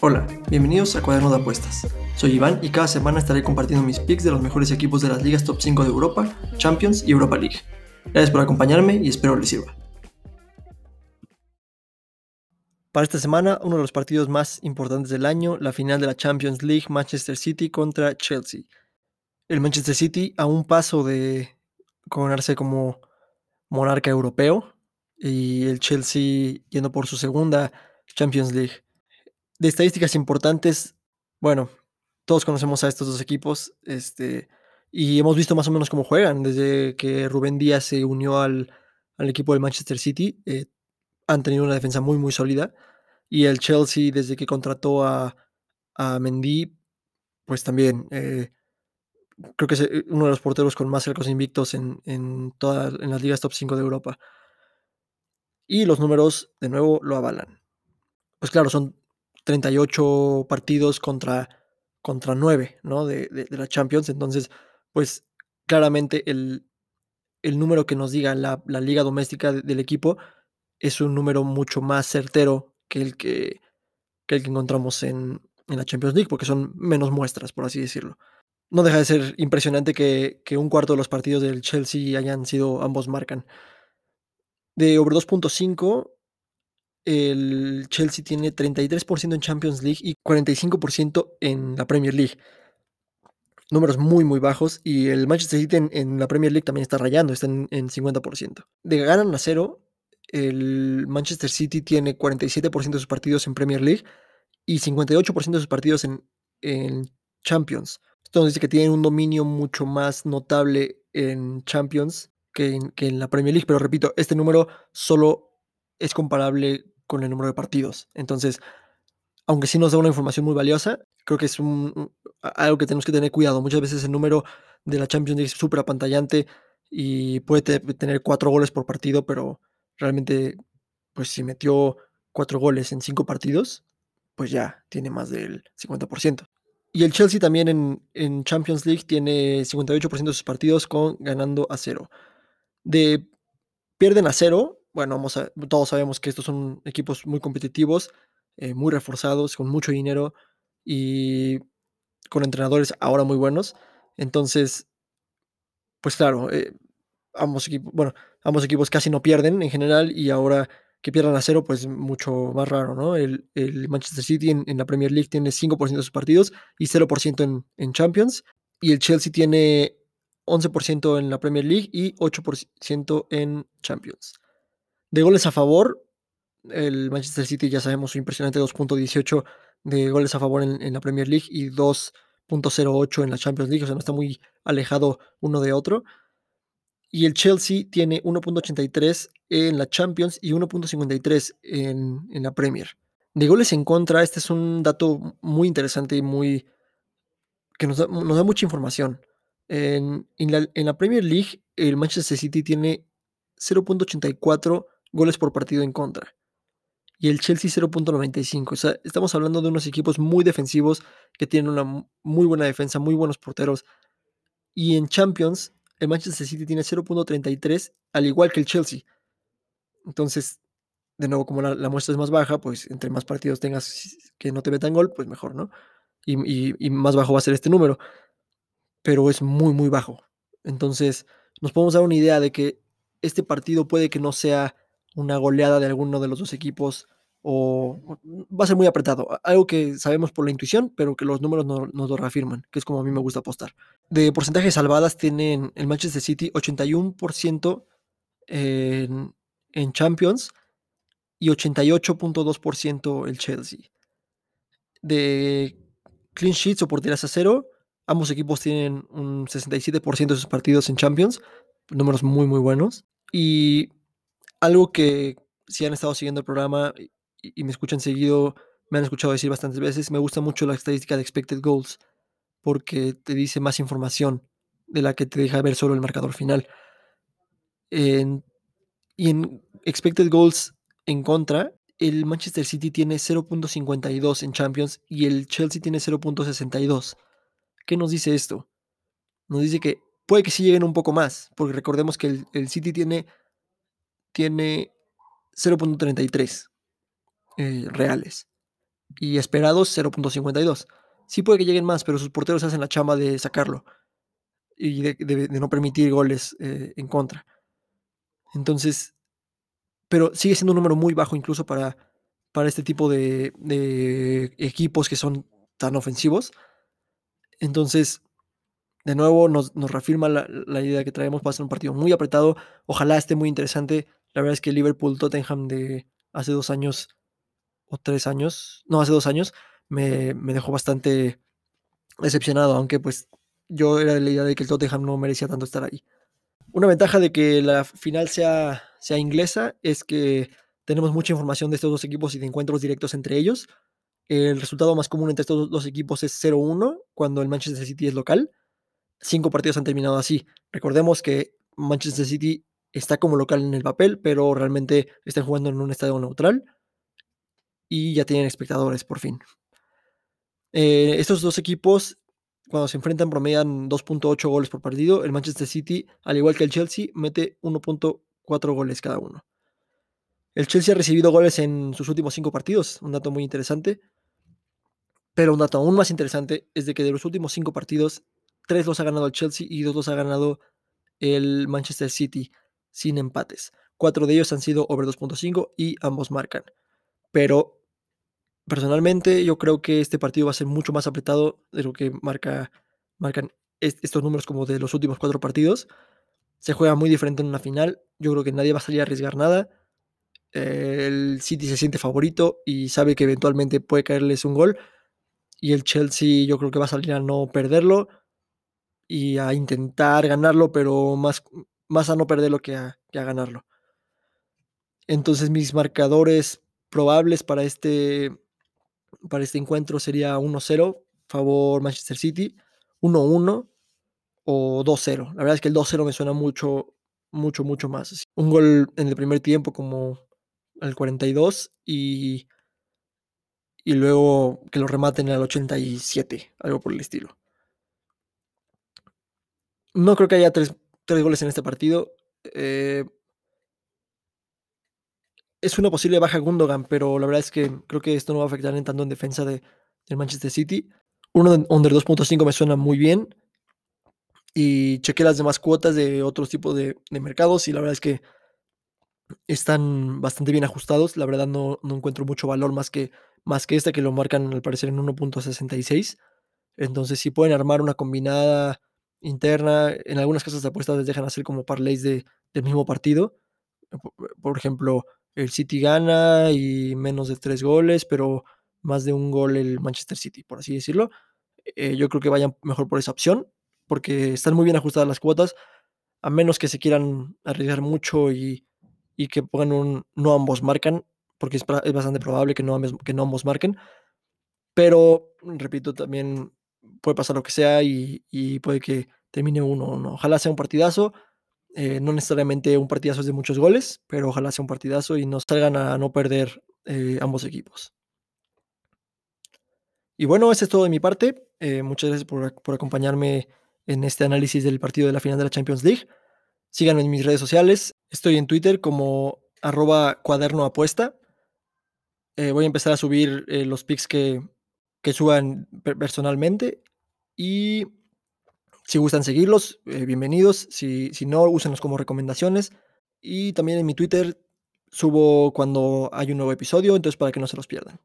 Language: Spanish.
Hola, bienvenidos a Cuaderno de Apuestas. Soy Iván y cada semana estaré compartiendo mis picks de los mejores equipos de las ligas top 5 de Europa, Champions y Europa League. Gracias por acompañarme y espero les sirva. Para esta semana, uno de los partidos más importantes del año, la final de la Champions League Manchester City contra Chelsea. El Manchester City a un paso de coronarse como monarca europeo y el Chelsea yendo por su segunda Champions League de estadísticas importantes, bueno, todos conocemos a estos dos equipos, este, y hemos visto más o menos cómo juegan desde que Rubén Díaz se unió al, equipo del Manchester City. Eh, han tenido una defensa muy, muy sólida. Y el Chelsea, desde que contrató a, a Mendy, pues también eh, creo que es eh, uno de los porteros con más cercos invictos en, en, todas, en las ligas top 5 de Europa. Y los números, de nuevo, lo avalan. Pues claro, son 38 partidos contra, contra 9 ¿no? de, la Champions. Entonces, pues claramente el, el número que nos diga la, liga doméstica del equipo es un número mucho más certero que el que, que encontramos en, la Champions League, porque son menos muestras, por así decirlo. No deja de ser impresionante que, que un cuarto de los partidos del Chelsea hayan sido ambos marcan. De over 2.5, el Chelsea tiene 33% en Champions League y 45% en la Premier League. Números muy, muy bajos. Y el Manchester City en, la Premier League también está rayando, está en, 50%. De ganan a cero, el Manchester City tiene 47% de sus partidos en Premier League y 58% de sus partidos en, Champions. Esto nos dice que tienen un dominio mucho más notable en Champions que que en la Premier League. Pero repito, este número solo es comparable con el número de partidos. Entonces, aunque sí nos da una información muy valiosa, creo que es un, algo que tenemos que tener cuidado. Muchas veces el número de la Champions League es súper apantallante y puede tener cuatro goles por partido, pero realmente, pues si metió cuatro goles en cinco partidos, pues ya tiene más del 50%. Y el Chelsea también en, en Champions League tiene 58% de sus partidos con ganando a cero. De pierden a cero, bueno, todos sabemos que estos son equipos muy competitivos, eh, muy reforzados, con mucho dinero y con entrenadores ahora muy buenos. Entonces, pues claro, eh, ambos equipos, bueno, ambos equipos casi no pierden en general y ahora que pierdan a cero, pues mucho más raro, ¿no? El, Manchester City en, la Premier League tiene 5% de sus partidos y 0% en, en Champions. Y el Chelsea tiene 11% en la Premier League y 8% en Champions. De goles a favor, el Manchester City ya sabemos su impresionante 2.18 de goles a favor en, la Premier League y 2.08 en la Champions League, o sea, no está muy alejado uno de otro. Y el Chelsea tiene 1.83 en la Champions y 1.53 en, en la Premier. De goles en contra, este es un dato muy interesante y muy que nos da, mucha información. En, la, Premier League, el Manchester City tiene 0.84 goles por partido en contra. Y el Chelsea 0.95. O sea, estamos hablando de unos equipos muy defensivos que tienen una muy buena defensa, muy buenos porteros. Y en Champions, el Manchester City tiene 0.33, al igual que el Chelsea. Entonces, de nuevo, como la, muestra es más baja, pues entre más partidos tengas que no te metan gol, pues mejor, ¿no? Y, y más bajo va a ser este número. Pero es muy, muy bajo. Entonces, nos podemos dar una idea de que este partido puede que no sea una goleada de alguno de los dos equipos o va a ser muy apretado. Algo que sabemos por la intuición, pero que los números no, nos lo reafirman, que es como a mí me gusta apostar. De porcentajes salvadas tienen el Manchester City 81% en, en Champions y 88.2% el Chelsea. De clean sheets o porterías a cero, ambos equipos tienen un 67% de sus partidos en Champions, números muy muy buenos. Y algo que si han estado siguiendo el programa y, me escuchan seguido, me han escuchado decir bastantes veces, me gusta mucho la estadística de expected goals porque te dice más información de la que te deja ver solo el marcador final. y en expected goals en contra, el Manchester City tiene 0.52 en Champions y el Chelsea tiene 0.62. ¿Qué nos dice esto? Nos dice que puede que sí lleguen un poco más, porque recordemos que el, City tiene tiene 0.33 eh, reales y esperados 0.52. Sí puede que lleguen más, pero sus porteros hacen la chamba de sacarlo y de, no permitir goles eh, en contra. Entonces, pero sigue siendo un número muy bajo incluso para, para este tipo de, equipos que son tan ofensivos. Entonces, de nuevo, nos, reafirma la, idea que traemos. Va a ser un partido muy apretado. Ojalá esté muy interesante. La verdad es que Liverpool-Tottenham de hace dos años o tres años, no, hace dos años, me, dejó bastante decepcionado, aunque pues yo era de la idea de que el Tottenham no merecía tanto estar ahí. Una ventaja de que la final sea, sea inglesa es que tenemos mucha información de estos dos equipos y de encuentros directos entre ellos. El resultado más común entre estos dos equipos es 0-1 cuando el Manchester City es local. Cinco partidos han terminado así. Recordemos que Manchester City está como local en el papel, pero realmente están jugando en un estadio neutral y ya tienen espectadores por fin. Eh, estos dos equipos, cuando se enfrentan, promedian 2.8 goles por partido. El Manchester City, al igual que el Chelsea, mete 1.4 goles cada uno. El Chelsea ha recibido goles en sus últimos cinco partidos, un dato muy interesante. Pero un dato aún más interesante es de que de los últimos cinco partidos, tres los ha ganado el Chelsea y dos los ha ganado el Manchester City sin empates. Cuatro de ellos han sido over 2.5 y ambos marcan. Pero Personalmente, yo creo que este partido va a ser mucho más apretado de lo que marca, marcan estos números como de los últimos cuatro partidos. Se juega muy diferente en una final. Yo creo que nadie va a salir a arriesgar nada. El City se siente favorito y sabe que eventualmente puede caerles un gol. Y el Chelsea yo creo que va a salir a no perderlo y a intentar ganarlo, pero más, más a no perderlo que a, que a ganarlo. Entonces mis marcadores probables para este, para este encuentro sería 1-0, favor Manchester City, 1-1 o 2-0. La verdad es que el 2-0 me suena mucho, mucho, mucho más. Un gol en el primer tiempo como al 42 y, y luego que lo rematen al 87, algo por el estilo. No creo que haya tres, goles en este partido. Eh, es una posible baja Gundogan, pero la verdad es que creo que esto no va a afectar en tanto en defensa de, del Manchester City. Uno de under 2.5 me suena muy bien. Y chequé las demás cuotas de otros tipos de, mercados y la verdad es que están bastante bien ajustados. La verdad no, no encuentro mucho valor más que, más que esta que lo marcan al parecer en 1.66. Entonces si pueden armar una combinada interna, en algunas casas de apuestas les dejan hacer como parlays de, del mismo partido. Por ejemplo, el City gana y menos de tres goles, pero más de un gol el Manchester City, por así decirlo. Eh, yo creo que vayan mejor por esa opción, porque están muy bien ajustadas las cuotas, a menos que se quieran arriesgar mucho y, que pongan no ambos marcan, porque es, bastante probable que no, ambos, que no ambos marquen. Pero, repito, también puede pasar lo que sea y, puede que termine uno o no. Ojalá sea un partidazo. Eh, no necesariamente un partidazo es de muchos goles, pero ojalá sea un partidazo y nos salgan a no perder eh, ambos equipos. Y bueno, eso es todo de mi parte. Eh, muchas gracias por, acompañarme en este análisis del partido de la final de la Champions League. Síganme en mis redes sociales. Estoy en Twitter como arroba cuaderno. Voy a empezar a subir los pics que, que suban personalmente. Y si gustan seguirlos, eh, bienvenidos. Si, si no, úsenlos como recomendaciones. Y también en mi Twitter subo cuando hay un nuevo episodio, entonces para que no se los pierdan.